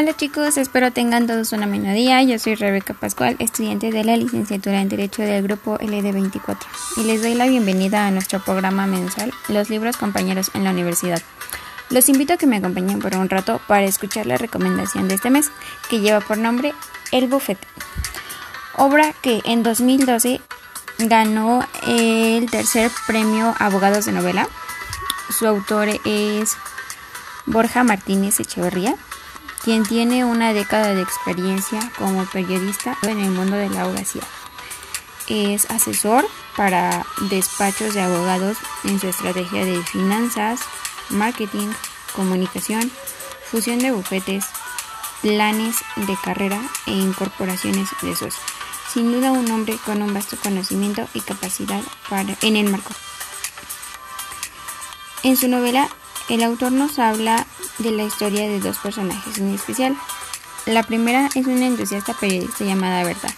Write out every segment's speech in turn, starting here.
Hola chicos, espero tengan todos una buena día. Yo soy Rebeca Pascual, estudiante de la licenciatura en Derecho del grupo LD24 y les doy la bienvenida a nuestro programa mensual Los libros compañeros en la universidad. Los invito a que me acompañen por un rato para escuchar la recomendación de este mes que lleva por nombre El Buffet, obra que en 2012 ganó el tercer premio Abogados de Novela. Su autor es Borja Martínez Echeverría quien tiene una década de experiencia como periodista en el mundo de la abogacía. Es asesor para despachos de abogados en su estrategia de finanzas, marketing, comunicación, fusión de bufetes, planes de carrera e incorporaciones de socios. Sin duda un hombre con un vasto conocimiento y capacidad para, en el marco. En su novela, el autor nos habla de la historia de dos personajes en especial. La primera es una entusiasta periodista llamada Berta,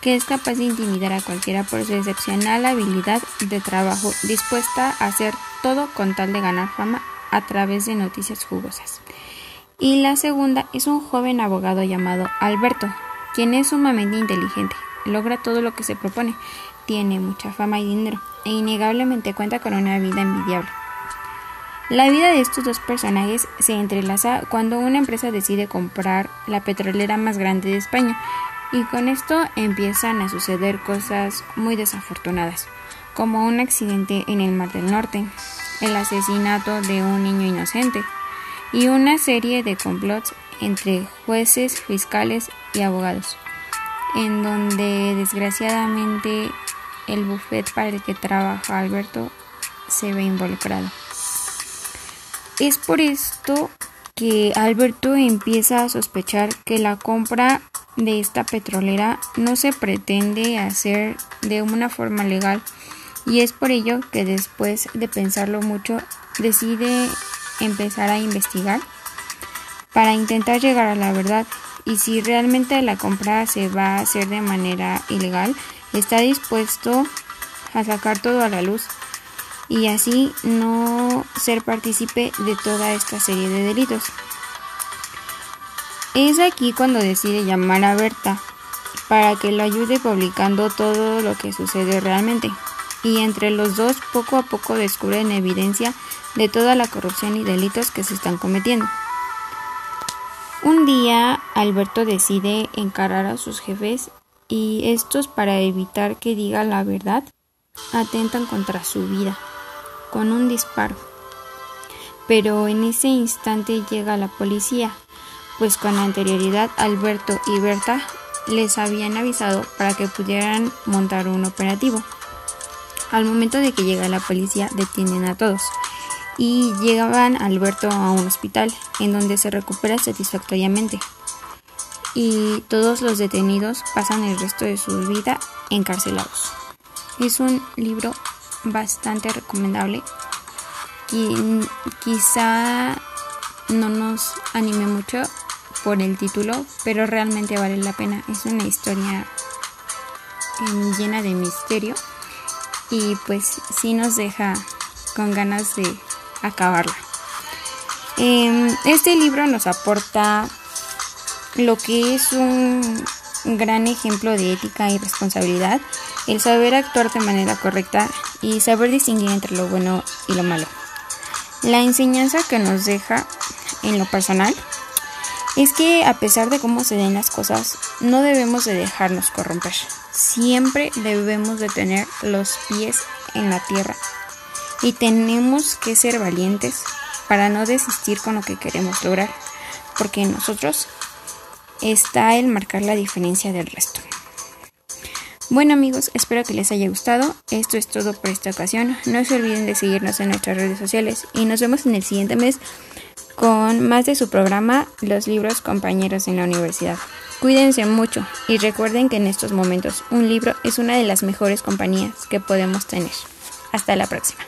que es capaz de intimidar a cualquiera por su excepcional habilidad de trabajo, dispuesta a hacer todo con tal de ganar fama a través de noticias jugosas. Y la segunda es un joven abogado llamado Alberto, quien es sumamente inteligente, logra todo lo que se propone, tiene mucha fama y dinero, e innegablemente cuenta con una vida envidiable. La vida de estos dos personajes se entrelaza cuando una empresa decide comprar la petrolera más grande de España y con esto empiezan a suceder cosas muy desafortunadas, como un accidente en el Mar del Norte, el asesinato de un niño inocente y una serie de complots entre jueces, fiscales y abogados, en donde desgraciadamente el buffet para el que trabaja Alberto se ve involucrado. Es por esto que Alberto empieza a sospechar que la compra de esta petrolera no se pretende hacer de una forma legal y es por ello que después de pensarlo mucho decide empezar a investigar para intentar llegar a la verdad y si realmente la compra se va a hacer de manera ilegal está dispuesto a sacar todo a la luz y así no ser partícipe de toda esta serie de delitos. Es aquí cuando decide llamar a Berta para que lo ayude publicando todo lo que sucede realmente. Y entre los dos poco a poco descubren evidencia de toda la corrupción y delitos que se están cometiendo. Un día Alberto decide encarar a sus jefes y estos para evitar que diga la verdad atentan contra su vida con un disparo. Pero en ese instante llega la policía, pues con anterioridad Alberto y Berta les habían avisado para que pudieran montar un operativo. Al momento de que llega la policía detienen a todos y llegaban Alberto a un hospital en donde se recupera satisfactoriamente y todos los detenidos pasan el resto de su vida encarcelados. Es un libro bastante recomendable quizá no nos anime mucho por el título, pero realmente vale la pena. Es una historia em, llena de misterio y pues sí nos deja con ganas de acabarla. Em, este libro nos aporta lo que es un gran ejemplo de ética y responsabilidad, el saber actuar de manera correcta y saber distinguir entre lo bueno y lo malo. La enseñanza que nos deja en lo personal es que a pesar de cómo se den las cosas, no debemos de dejarnos corromper. Siempre debemos de tener los pies en la tierra y tenemos que ser valientes para no desistir con lo que queremos lograr, porque en nosotros está el marcar la diferencia del resto. Bueno amigos, espero que les haya gustado. Esto es todo por esta ocasión. No se olviden de seguirnos en nuestras redes sociales y nos vemos en el siguiente mes con más de su programa Los libros compañeros en la universidad. Cuídense mucho y recuerden que en estos momentos un libro es una de las mejores compañías que podemos tener. Hasta la próxima.